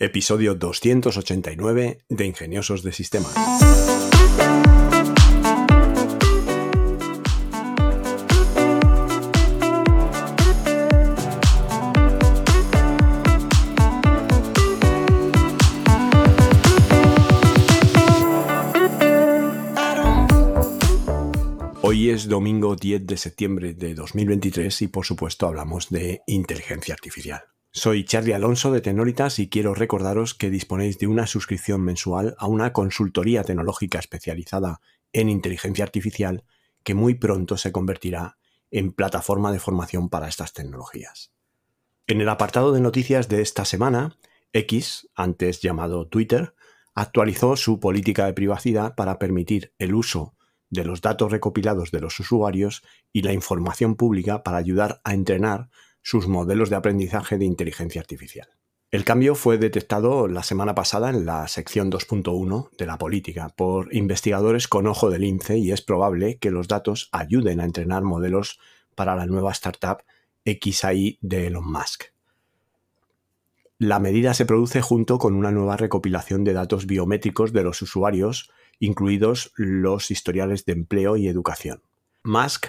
episodio 289 de Ingeniosos de Sistemas. Hoy es domingo 10 de septiembre de 2023 y por supuesto hablamos de inteligencia artificial. Soy Charlie Alonso de Tenoritas y quiero recordaros que disponéis de una suscripción mensual a una consultoría tecnológica especializada en inteligencia artificial que muy pronto se convertirá en plataforma de formación para estas tecnologías. En el apartado de noticias de esta semana, X, antes llamado Twitter, actualizó su política de privacidad para permitir el uso de los datos recopilados de los usuarios y la información pública para ayudar a entrenar sus modelos de aprendizaje de inteligencia artificial. El cambio fue detectado la semana pasada en la sección 2.1 de la política por investigadores con ojo del lince y es probable que los datos ayuden a entrenar modelos para la nueva startup XAI de Elon Musk. La medida se produce junto con una nueva recopilación de datos biométricos de los usuarios incluidos los historiales de empleo y educación. Musk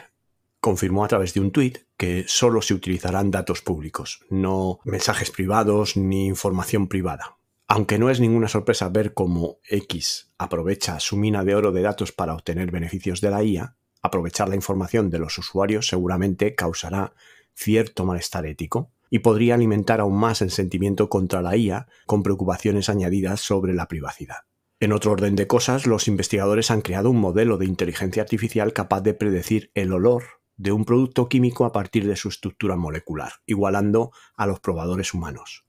confirmó a través de un tuit que solo se utilizarán datos públicos, no mensajes privados ni información privada. Aunque no es ninguna sorpresa ver cómo X aprovecha su mina de oro de datos para obtener beneficios de la IA, aprovechar la información de los usuarios seguramente causará cierto malestar ético y podría alimentar aún más el sentimiento contra la IA con preocupaciones añadidas sobre la privacidad. En otro orden de cosas, los investigadores han creado un modelo de inteligencia artificial capaz de predecir el olor de un producto químico a partir de su estructura molecular, igualando a los probadores humanos.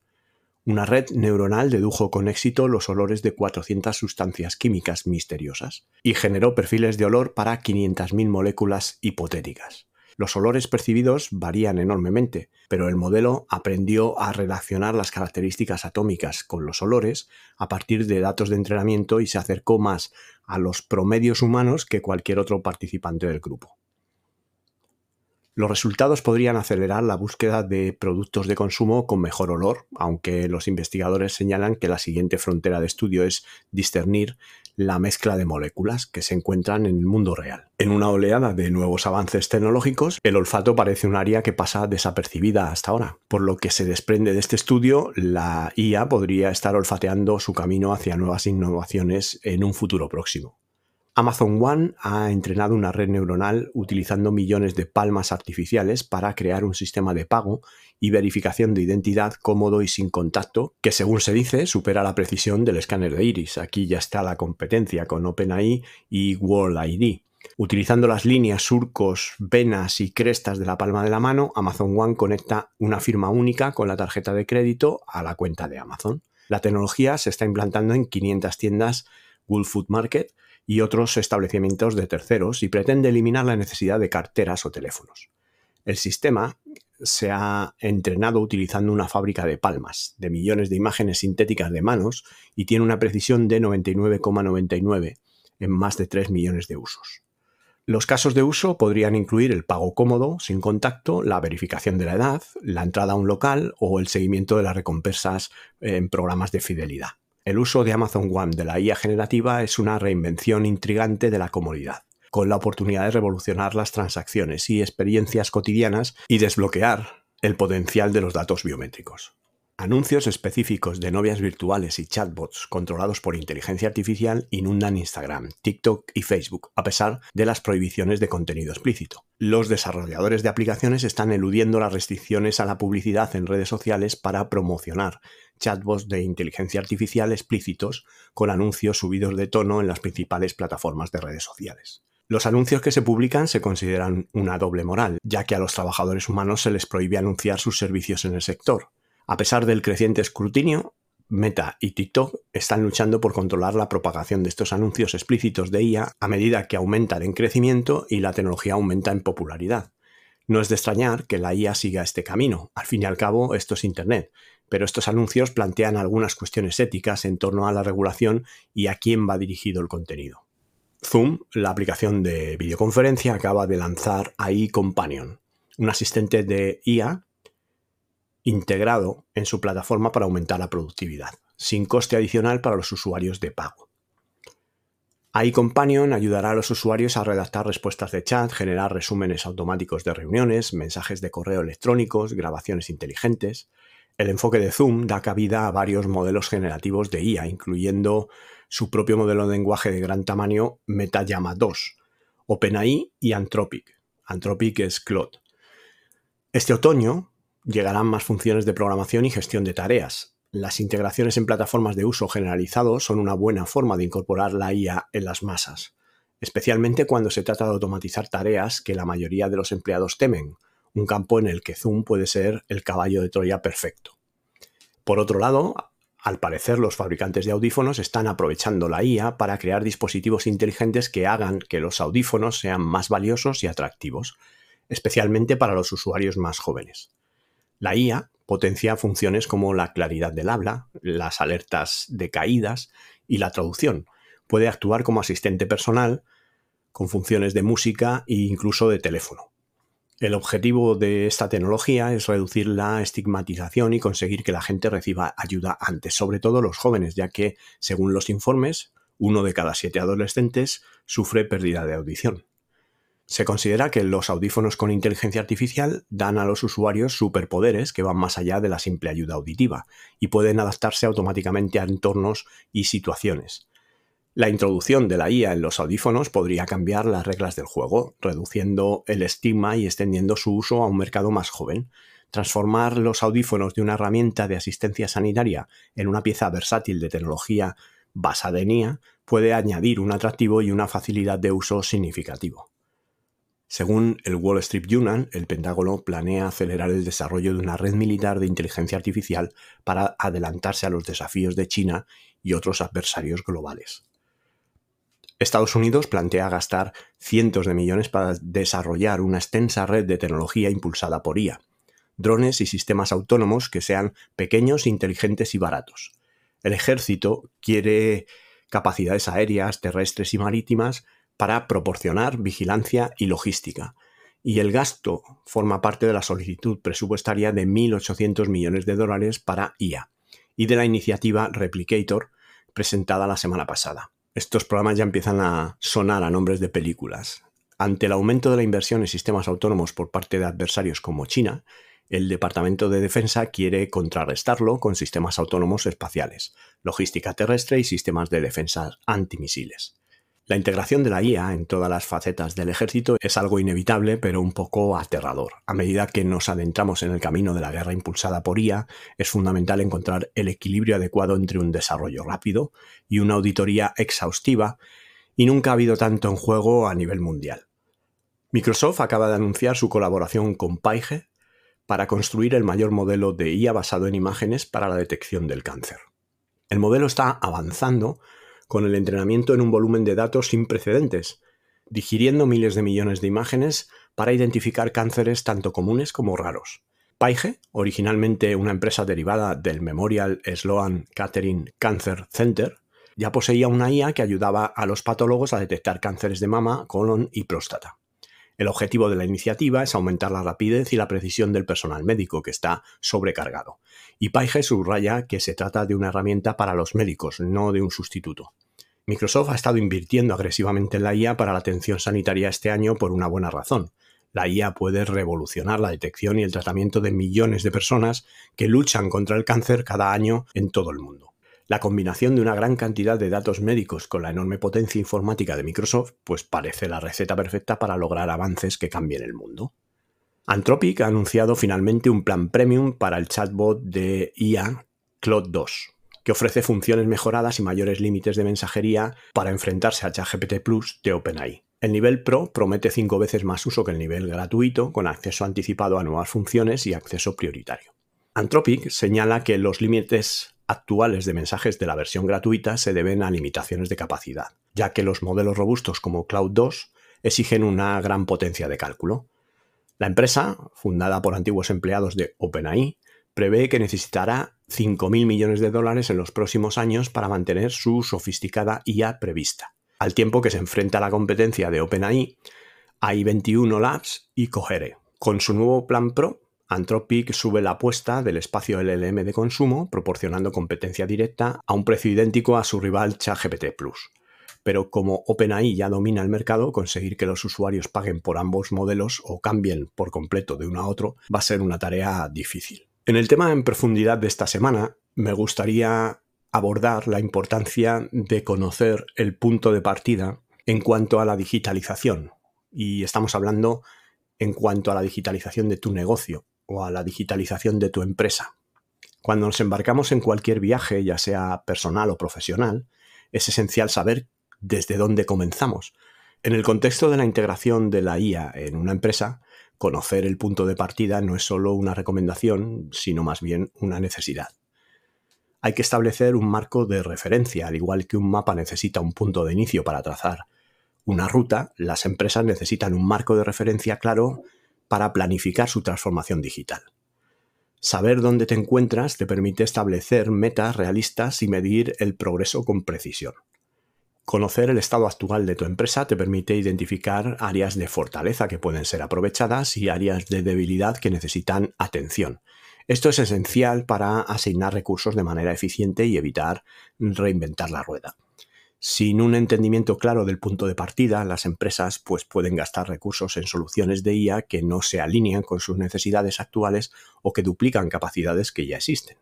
Una red neuronal dedujo con éxito los olores de 400 sustancias químicas misteriosas y generó perfiles de olor para 500.000 moléculas hipotéticas. Los olores percibidos varían enormemente, pero el modelo aprendió a relacionar las características atómicas con los olores a partir de datos de entrenamiento y se acercó más a los promedios humanos que cualquier otro participante del grupo. Los resultados podrían acelerar la búsqueda de productos de consumo con mejor olor, aunque los investigadores señalan que la siguiente frontera de estudio es discernir la mezcla de moléculas que se encuentran en el mundo real. En una oleada de nuevos avances tecnológicos, el olfato parece un área que pasa desapercibida hasta ahora. Por lo que se desprende de este estudio, la IA podría estar olfateando su camino hacia nuevas innovaciones en un futuro próximo. Amazon One ha entrenado una red neuronal utilizando millones de palmas artificiales para crear un sistema de pago y verificación de identidad cómodo y sin contacto, que según se dice supera la precisión del escáner de iris. Aquí ya está la competencia con OpenAI y World ID. Utilizando las líneas, surcos, venas y crestas de la palma de la mano, Amazon One conecta una firma única con la tarjeta de crédito a la cuenta de Amazon. La tecnología se está implantando en 500 tiendas Wool Food Market y otros establecimientos de terceros y pretende eliminar la necesidad de carteras o teléfonos. El sistema se ha entrenado utilizando una fábrica de palmas, de millones de imágenes sintéticas de manos y tiene una precisión de 99,99 en más de 3 millones de usos. Los casos de uso podrían incluir el pago cómodo, sin contacto, la verificación de la edad, la entrada a un local o el seguimiento de las recompensas en programas de fidelidad. El uso de Amazon One de la IA generativa es una reinvención intrigante de la comodidad, con la oportunidad de revolucionar las transacciones y experiencias cotidianas y desbloquear el potencial de los datos biométricos. Anuncios específicos de novias virtuales y chatbots controlados por inteligencia artificial inundan Instagram, TikTok y Facebook, a pesar de las prohibiciones de contenido explícito. Los desarrolladores de aplicaciones están eludiendo las restricciones a la publicidad en redes sociales para promocionar chatbots de inteligencia artificial explícitos con anuncios subidos de tono en las principales plataformas de redes sociales. Los anuncios que se publican se consideran una doble moral, ya que a los trabajadores humanos se les prohíbe anunciar sus servicios en el sector. A pesar del creciente escrutinio, Meta y TikTok están luchando por controlar la propagación de estos anuncios explícitos de IA a medida que aumentan en crecimiento y la tecnología aumenta en popularidad. No es de extrañar que la IA siga este camino. Al fin y al cabo, esto es Internet pero estos anuncios plantean algunas cuestiones éticas en torno a la regulación y a quién va dirigido el contenido. Zoom, la aplicación de videoconferencia, acaba de lanzar AI Companion, un asistente de IA integrado en su plataforma para aumentar la productividad. sin coste adicional para los usuarios de pago. AI Companion ayudará a los usuarios a redactar respuestas de chat, generar resúmenes automáticos de reuniones, mensajes de correo electrónicos, grabaciones inteligentes. El enfoque de Zoom da cabida a varios modelos generativos de IA, incluyendo su propio modelo de lenguaje de gran tamaño Metayama 2, OpenAI y Anthropic. Anthropic es Claude. Este otoño llegarán más funciones de programación y gestión de tareas, las integraciones en plataformas de uso generalizado son una buena forma de incorporar la IA en las masas, especialmente cuando se trata de automatizar tareas que la mayoría de los empleados temen, un campo en el que Zoom puede ser el caballo de Troya perfecto. Por otro lado, al parecer los fabricantes de audífonos están aprovechando la IA para crear dispositivos inteligentes que hagan que los audífonos sean más valiosos y atractivos, especialmente para los usuarios más jóvenes. La IA potencia funciones como la claridad del habla, las alertas de caídas y la traducción. Puede actuar como asistente personal con funciones de música e incluso de teléfono. El objetivo de esta tecnología es reducir la estigmatización y conseguir que la gente reciba ayuda antes, sobre todo los jóvenes, ya que, según los informes, uno de cada siete adolescentes sufre pérdida de audición. Se considera que los audífonos con inteligencia artificial dan a los usuarios superpoderes que van más allá de la simple ayuda auditiva y pueden adaptarse automáticamente a entornos y situaciones. La introducción de la IA en los audífonos podría cambiar las reglas del juego, reduciendo el estigma y extendiendo su uso a un mercado más joven. Transformar los audífonos de una herramienta de asistencia sanitaria en una pieza versátil de tecnología basada en IA puede añadir un atractivo y una facilidad de uso significativo. Según el Wall Street Journal, el Pentágono planea acelerar el desarrollo de una red militar de inteligencia artificial para adelantarse a los desafíos de China y otros adversarios globales. Estados Unidos plantea gastar cientos de millones para desarrollar una extensa red de tecnología impulsada por IA, drones y sistemas autónomos que sean pequeños, inteligentes y baratos. El ejército quiere capacidades aéreas, terrestres y marítimas para proporcionar vigilancia y logística. Y el gasto forma parte de la solicitud presupuestaria de 1.800 millones de dólares para IA y de la iniciativa Replicator presentada la semana pasada. Estos programas ya empiezan a sonar a nombres de películas. Ante el aumento de la inversión en sistemas autónomos por parte de adversarios como China, el Departamento de Defensa quiere contrarrestarlo con sistemas autónomos espaciales, logística terrestre y sistemas de defensa antimisiles. La integración de la IA en todas las facetas del ejército es algo inevitable, pero un poco aterrador. A medida que nos adentramos en el camino de la guerra impulsada por IA, es fundamental encontrar el equilibrio adecuado entre un desarrollo rápido y una auditoría exhaustiva, y nunca ha habido tanto en juego a nivel mundial. Microsoft acaba de anunciar su colaboración con Paige para construir el mayor modelo de IA basado en imágenes para la detección del cáncer. El modelo está avanzando con el entrenamiento en un volumen de datos sin precedentes, digiriendo miles de millones de imágenes para identificar cánceres tanto comunes como raros. Paige, originalmente una empresa derivada del Memorial Sloan Kettering Cancer Center, ya poseía una IA que ayudaba a los patólogos a detectar cánceres de mama, colon y próstata. El objetivo de la iniciativa es aumentar la rapidez y la precisión del personal médico que está sobrecargado. Y Paige subraya que se trata de una herramienta para los médicos, no de un sustituto. Microsoft ha estado invirtiendo agresivamente en la IA para la atención sanitaria este año por una buena razón. La IA puede revolucionar la detección y el tratamiento de millones de personas que luchan contra el cáncer cada año en todo el mundo. La combinación de una gran cantidad de datos médicos con la enorme potencia informática de Microsoft, pues parece la receta perfecta para lograr avances que cambien el mundo. Anthropic ha anunciado finalmente un plan premium para el chatbot de IA Cloud 2, que ofrece funciones mejoradas y mayores límites de mensajería para enfrentarse a ChatGPT Plus de OpenAI. El nivel Pro promete cinco veces más uso que el nivel gratuito, con acceso anticipado a nuevas funciones y acceso prioritario. Anthropic señala que los límites actuales de mensajes de la versión gratuita se deben a limitaciones de capacidad, ya que los modelos robustos como Cloud 2 exigen una gran potencia de cálculo. La empresa, fundada por antiguos empleados de OpenAI, prevé que necesitará 5.000 millones de dólares en los próximos años para mantener su sofisticada IA prevista, al tiempo que se enfrenta a la competencia de OpenAI, AI21 Labs y Cogere. Con su nuevo plan Pro, Anthropic sube la apuesta del espacio LLM de consumo, proporcionando competencia directa a un precio idéntico a su rival ChatGPT Plus. Pero como OpenAI ya domina el mercado, conseguir que los usuarios paguen por ambos modelos o cambien por completo de uno a otro va a ser una tarea difícil. En el tema en profundidad de esta semana, me gustaría abordar la importancia de conocer el punto de partida en cuanto a la digitalización. Y estamos hablando en cuanto a la digitalización de tu negocio o a la digitalización de tu empresa. Cuando nos embarcamos en cualquier viaje, ya sea personal o profesional, es esencial saber desde dónde comenzamos. En el contexto de la integración de la IA en una empresa, conocer el punto de partida no es solo una recomendación, sino más bien una necesidad hay que establecer un marco de referencia, al igual que un mapa necesita un punto de inicio para trazar una ruta, las empresas necesitan un marco de referencia claro para planificar su transformación digital. Saber dónde te encuentras te permite establecer metas realistas y medir el progreso con precisión. Conocer el estado actual de tu empresa te permite identificar áreas de fortaleza que pueden ser aprovechadas y áreas de debilidad que necesitan atención, esto es esencial para asignar recursos de manera eficiente y evitar reinventar la rueda. Sin un entendimiento claro del punto de partida, las empresas pues, pueden gastar recursos en soluciones de IA que no se alinean con sus necesidades actuales o que duplican capacidades que ya existen.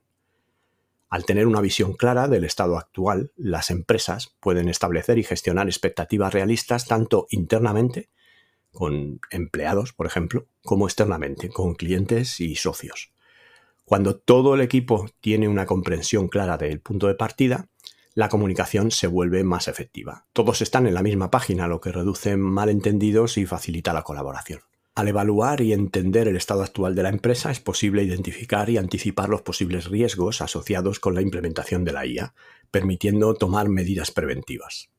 Al tener una visión clara del estado actual, las empresas pueden establecer y gestionar expectativas realistas tanto internamente, con empleados, por ejemplo, como externamente, con clientes y socios. Cuando todo el equipo tiene una comprensión clara del punto de partida, la comunicación se vuelve más efectiva. Todos están en la misma página, lo que reduce malentendidos y facilita la colaboración. Al evaluar y entender el estado actual de la empresa es posible identificar y anticipar los posibles riesgos asociados con la implementación de la IA, permitiendo tomar medidas preventivas.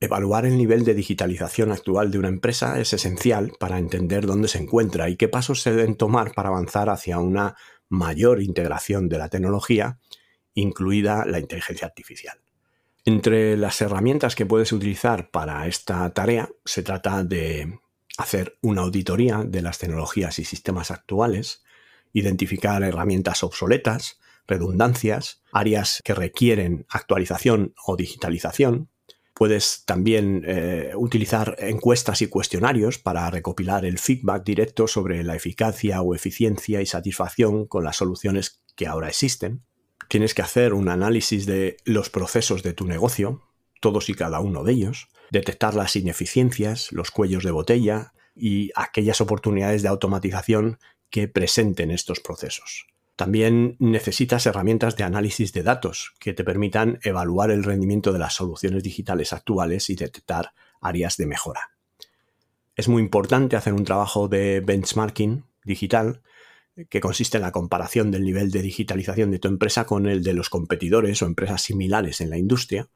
Evaluar el nivel de digitalización actual de una empresa es esencial para entender dónde se encuentra y qué pasos se deben tomar para avanzar hacia una mayor integración de la tecnología, incluida la inteligencia artificial. Entre las herramientas que puedes utilizar para esta tarea se trata de hacer una auditoría de las tecnologías y sistemas actuales, identificar herramientas obsoletas, redundancias, áreas que requieren actualización o digitalización, Puedes también eh, utilizar encuestas y cuestionarios para recopilar el feedback directo sobre la eficacia o eficiencia y satisfacción con las soluciones que ahora existen. Tienes que hacer un análisis de los procesos de tu negocio, todos y cada uno de ellos, detectar las ineficiencias, los cuellos de botella y aquellas oportunidades de automatización que presenten estos procesos. También necesitas herramientas de análisis de datos que te permitan evaluar el rendimiento de las soluciones digitales actuales y detectar áreas de mejora. Es muy importante hacer un trabajo de benchmarking digital que consiste en la comparación del nivel de digitalización de tu empresa con el de los competidores o empresas similares en la industria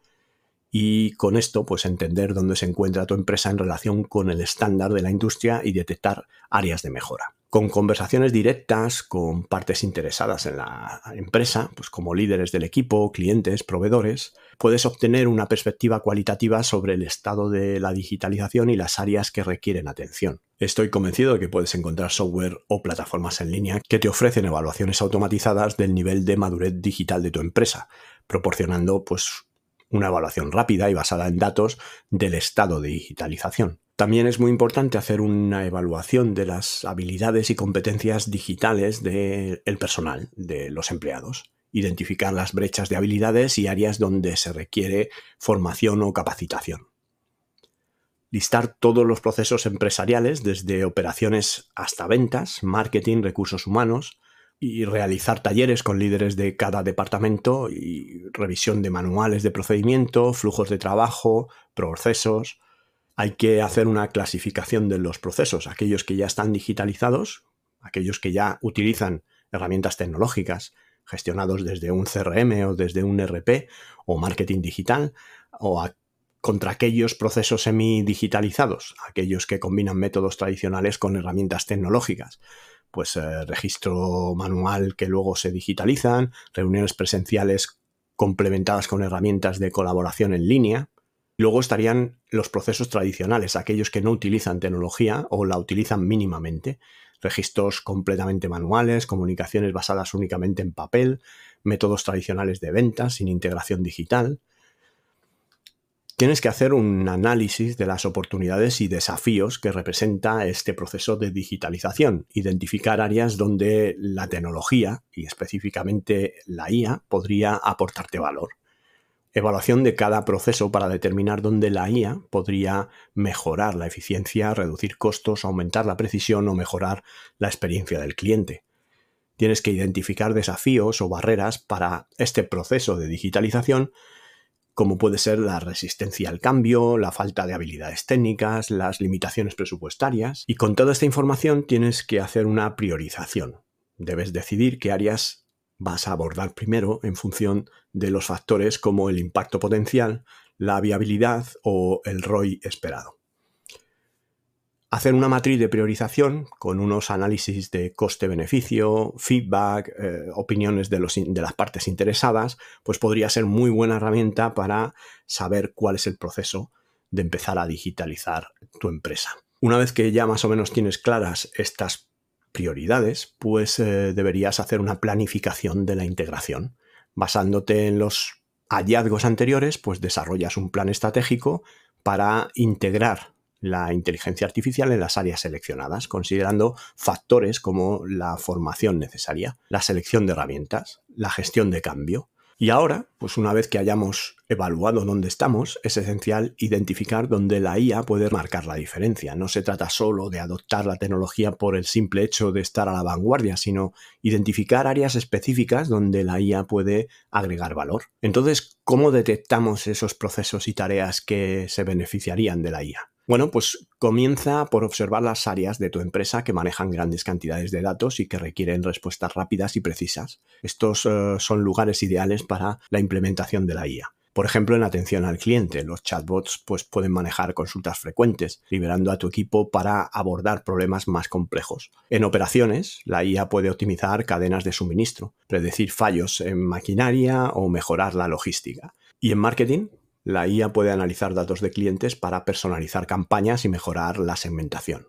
y con esto pues entender dónde se encuentra tu empresa en relación con el estándar de la industria y detectar áreas de mejora con conversaciones directas con partes interesadas en la empresa, pues como líderes del equipo, clientes, proveedores, puedes obtener una perspectiva cualitativa sobre el estado de la digitalización y las áreas que requieren atención. Estoy convencido de que puedes encontrar software o plataformas en línea que te ofrecen evaluaciones automatizadas del nivel de madurez digital de tu empresa, proporcionando pues una evaluación rápida y basada en datos del estado de digitalización. También es muy importante hacer una evaluación de las habilidades y competencias digitales del personal, de los empleados. Identificar las brechas de habilidades y áreas donde se requiere formación o capacitación. Listar todos los procesos empresariales, desde operaciones hasta ventas, marketing, recursos humanos, y realizar talleres con líderes de cada departamento y revisión de manuales de procedimiento, flujos de trabajo, procesos, hay que hacer una clasificación de los procesos, aquellos que ya están digitalizados, aquellos que ya utilizan herramientas tecnológicas gestionados desde un CRM o desde un RP o marketing digital, o contra aquellos procesos semi-digitalizados, aquellos que combinan métodos tradicionales con herramientas tecnológicas. Pues eh, registro manual que luego se digitalizan, reuniones presenciales complementadas con herramientas de colaboración en línea, Luego estarían los procesos tradicionales, aquellos que no utilizan tecnología o la utilizan mínimamente. registros completamente manuales, comunicaciones basadas únicamente en papel, métodos tradicionales de venta sin integración digital. Tienes que hacer un análisis de las oportunidades y desafíos que representa este proceso de digitalización, identificar áreas donde la tecnología y específicamente la IA podría aportarte valor evaluación de cada proceso para determinar dónde la IA podría mejorar la eficiencia, reducir costos, aumentar la precisión o mejorar la experiencia del cliente. Tienes que identificar desafíos o barreras para este proceso de digitalización, como puede ser la resistencia al cambio, la falta de habilidades técnicas, las limitaciones presupuestarias. Y con toda esta información tienes que hacer una priorización. Debes decidir qué áreas vas a abordar primero en función de los factores como el impacto potencial, la viabilidad o el ROI esperado. Hacer una matriz de priorización con unos análisis de coste-beneficio, feedback, eh, opiniones de, las partes interesadas, pues podría ser muy buena herramienta para saber cuál es el proceso de empezar a digitalizar tu empresa. Una vez que ya más o menos tienes claras estas prioridades, pues eh, deberías hacer una planificación de la integración. Basándote en los hallazgos anteriores, pues desarrollas un plan estratégico para integrar la inteligencia artificial en las áreas seleccionadas, considerando factores como la formación necesaria, la selección de herramientas, la gestión de cambio, y ahora, pues una vez que hayamos evaluado dónde estamos, es esencial identificar dónde la IA puede marcar la diferencia. No se trata solo de adoptar la tecnología por el simple hecho de estar a la vanguardia, sino identificar áreas específicas donde la IA puede agregar valor. Entonces, ¿cómo detectamos esos procesos y tareas que se beneficiarían de la IA? Bueno, pues comienza por observar las áreas de tu empresa que manejan grandes cantidades de datos y que requieren respuestas rápidas y precisas. Estos eh, son lugares ideales para la implementación de la IA. Por ejemplo, en atención al cliente, los chatbots pues, pueden manejar consultas frecuentes, liberando a tu equipo para abordar problemas más complejos. En operaciones, la IA puede optimizar cadenas de suministro, predecir fallos en maquinaria o mejorar la logística. Y en marketing, la IA puede analizar datos de clientes para personalizar campañas y mejorar la segmentación.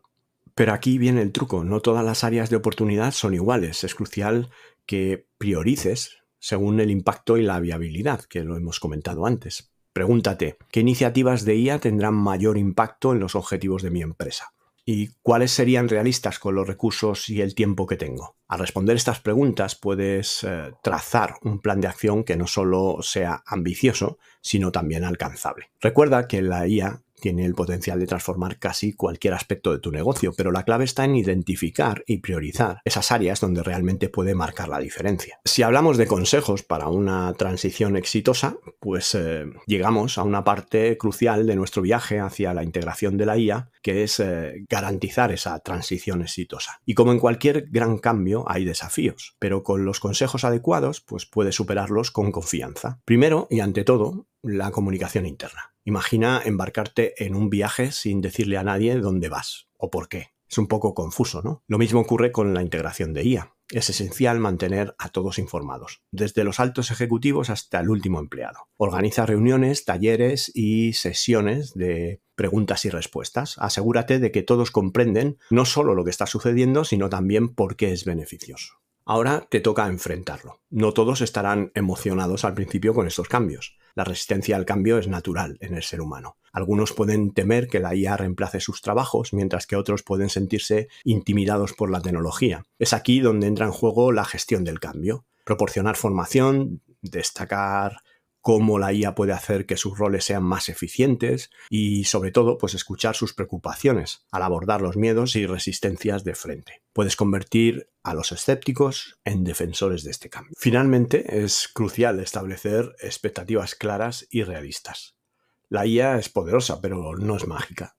Pero aquí viene el truco, no todas las áreas de oportunidad son iguales, es crucial que priorices según el impacto y la viabilidad, que lo hemos comentado antes. Pregúntate, ¿qué iniciativas de IA tendrán mayor impacto en los objetivos de mi empresa? ¿Y cuáles serían realistas con los recursos y el tiempo que tengo? Al responder estas preguntas puedes eh, trazar un plan de acción que no solo sea ambicioso, sino también alcanzable. Recuerda que la IA tiene el potencial de transformar casi cualquier aspecto de tu negocio, pero la clave está en identificar y priorizar esas áreas donde realmente puede marcar la diferencia. Si hablamos de consejos para una transición exitosa, pues eh, llegamos a una parte crucial de nuestro viaje hacia la integración de la IA, que es eh, garantizar esa transición exitosa. Y como en cualquier gran cambio hay desafíos, pero con los consejos adecuados, pues puedes superarlos con confianza. Primero y ante todo, la comunicación interna. Imagina embarcarte en un viaje sin decirle a nadie dónde vas o por qué. Es un poco confuso, ¿no? Lo mismo ocurre con la integración de IA. Es esencial mantener a todos informados, desde los altos ejecutivos hasta el último empleado. Organiza reuniones, talleres y sesiones de preguntas y respuestas. Asegúrate de que todos comprenden no solo lo que está sucediendo, sino también por qué es beneficioso. Ahora te toca enfrentarlo. No todos estarán emocionados al principio con estos cambios. La resistencia al cambio es natural en el ser humano. Algunos pueden temer que la IA reemplace sus trabajos, mientras que otros pueden sentirse intimidados por la tecnología. Es aquí donde entra en juego la gestión del cambio. Proporcionar formación, destacar cómo la IA puede hacer que sus roles sean más eficientes y sobre todo pues escuchar sus preocupaciones al abordar los miedos y resistencias de frente. Puedes convertir a los escépticos en defensores de este cambio. Finalmente es crucial establecer expectativas claras y realistas. La IA es poderosa pero no es mágica.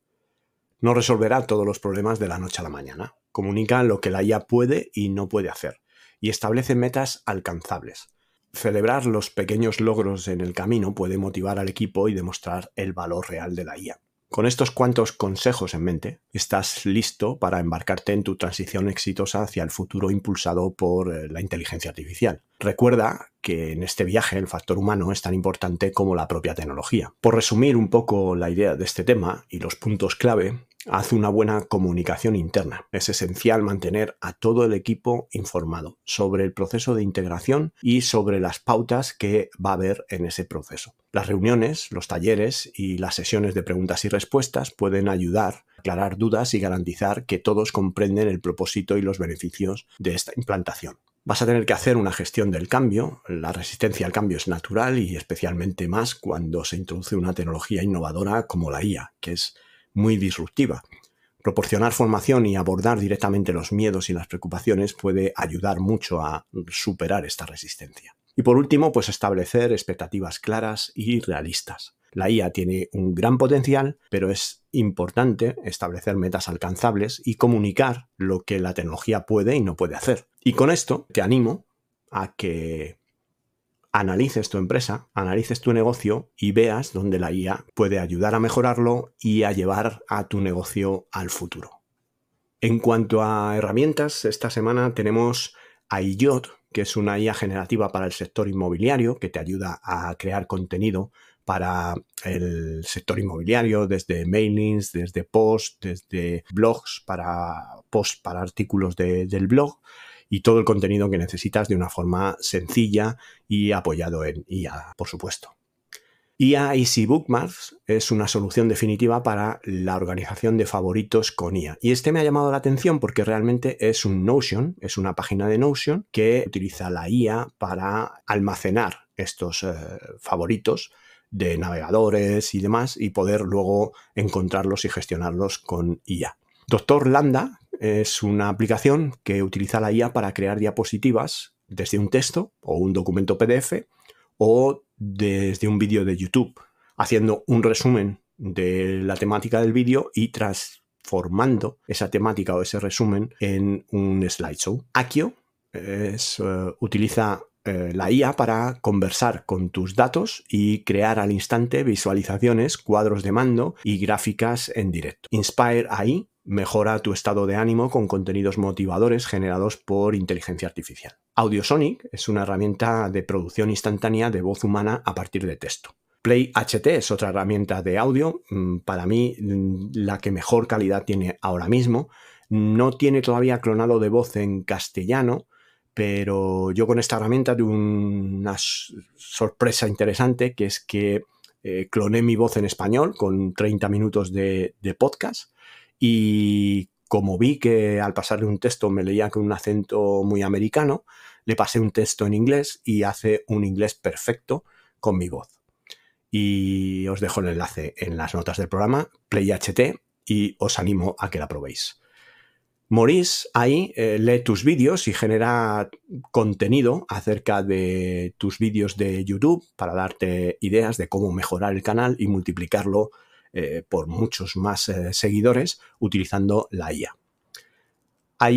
No resolverá todos los problemas de la noche a la mañana. Comunica lo que la IA puede y no puede hacer y establece metas alcanzables Celebrar los pequeños logros en el camino puede motivar al equipo y demostrar el valor real de la IA. Con estos cuantos consejos en mente, estás listo para embarcarte en tu transición exitosa hacia el futuro impulsado por eh, la inteligencia artificial. Recuerda que en este viaje el factor humano es tan importante como la propia tecnología. Por resumir un poco la idea de este tema y los puntos clave, haz una buena comunicación interna. Es esencial mantener a todo el equipo informado sobre el proceso de integración y sobre las pautas que va a haber en ese proceso. Las reuniones, los talleres y las sesiones de preguntas y respuestas pueden ayudar a aclarar dudas y garantizar que todos comprenden el propósito y los beneficios de esta implantación. Vas a tener que hacer una gestión del cambio. La resistencia al cambio es natural y especialmente más cuando se introduce una tecnología innovadora como la IA, que es muy disruptiva. Proporcionar formación y abordar directamente los miedos y las preocupaciones puede ayudar mucho a superar esta resistencia. Y por último, pues establecer expectativas claras y realistas. La IA tiene un gran potencial, pero es importante establecer metas alcanzables y comunicar lo que la tecnología puede y no puede hacer. Y con esto te animo a que analices tu empresa, analices tu negocio y veas dónde la IA puede ayudar a mejorarlo y a llevar a tu negocio al futuro. En cuanto a herramientas, esta semana tenemos a IOT, que es una IA generativa para el sector inmobiliario que te ayuda a crear contenido para el sector inmobiliario, desde mailings, desde posts, desde blogs, para posts para artículos del blog y todo el contenido que necesitas de una forma sencilla y apoyado en IA, por supuesto. IA Easy Bookmarks es una solución definitiva para la organización de favoritos con IA. Y este me ha llamado la atención porque realmente es un Notion, es una página de Notion que utiliza la IA para almacenar estos eh, favoritos de navegadores y demás y poder luego encontrarlos y gestionarlos con IA. Doctor Lambda es una aplicación que utiliza la IA para crear diapositivas desde un texto o un documento PDF o desde un vídeo de YouTube, haciendo un resumen de la temática del vídeo y transformando esa temática o ese resumen en un slideshow. Akio es, eh, utiliza eh, la IA para conversar con tus datos y crear al instante visualizaciones, cuadros de mando y gráficas en directo. Inspire AI Mejora tu estado de ánimo con contenidos motivadores generados por inteligencia artificial. Audiosonic es una herramienta de producción instantánea de voz humana a partir de texto. Play HT es otra herramienta de audio, mm, para mí mm, la que mejor calidad tiene ahora mismo. No tiene todavía clonado de voz en castellano, pero yo con esta herramienta tuve una sorpresa interesante, que es que eh, cloné mi voz en español con 30 minutos de podcast y como vi que al pasarle un texto me leía con un acento muy americano, le pasé un texto en inglés y hace un inglés perfecto con mi voz. Y os dejo el enlace en las notas del programa, PlayHT, y os animo a que la probéis. Maurice ahí eh, lee tus vídeos y genera contenido acerca de tus vídeos de YouTube para darte ideas de cómo mejorar el canal y multiplicarlo eh, por muchos más eh, seguidores utilizando la IA.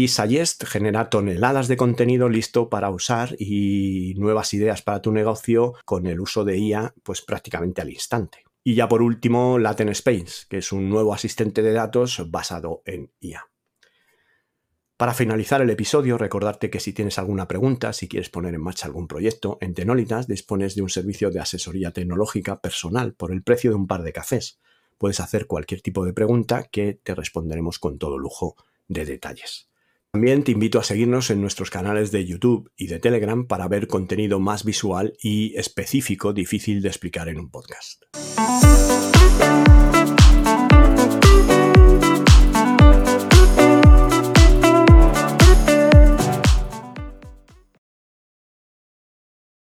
Suggest genera toneladas de contenido listo para usar y nuevas ideas para tu negocio con el uso de IA pues prácticamente al instante. Y ya por último, Latin Space, que es un nuevo asistente de datos basado en IA. Para finalizar el episodio, recordarte que si tienes alguna pregunta, si quieres poner en marcha algún proyecto, en Tenolitas dispones de un servicio de asesoría tecnológica personal por el precio de un par de cafés puedes hacer cualquier tipo de pregunta que te responderemos con todo lujo de detalles. También te invito a seguirnos en nuestros canales de YouTube y de Telegram para ver contenido más visual y específico difícil de explicar en un podcast.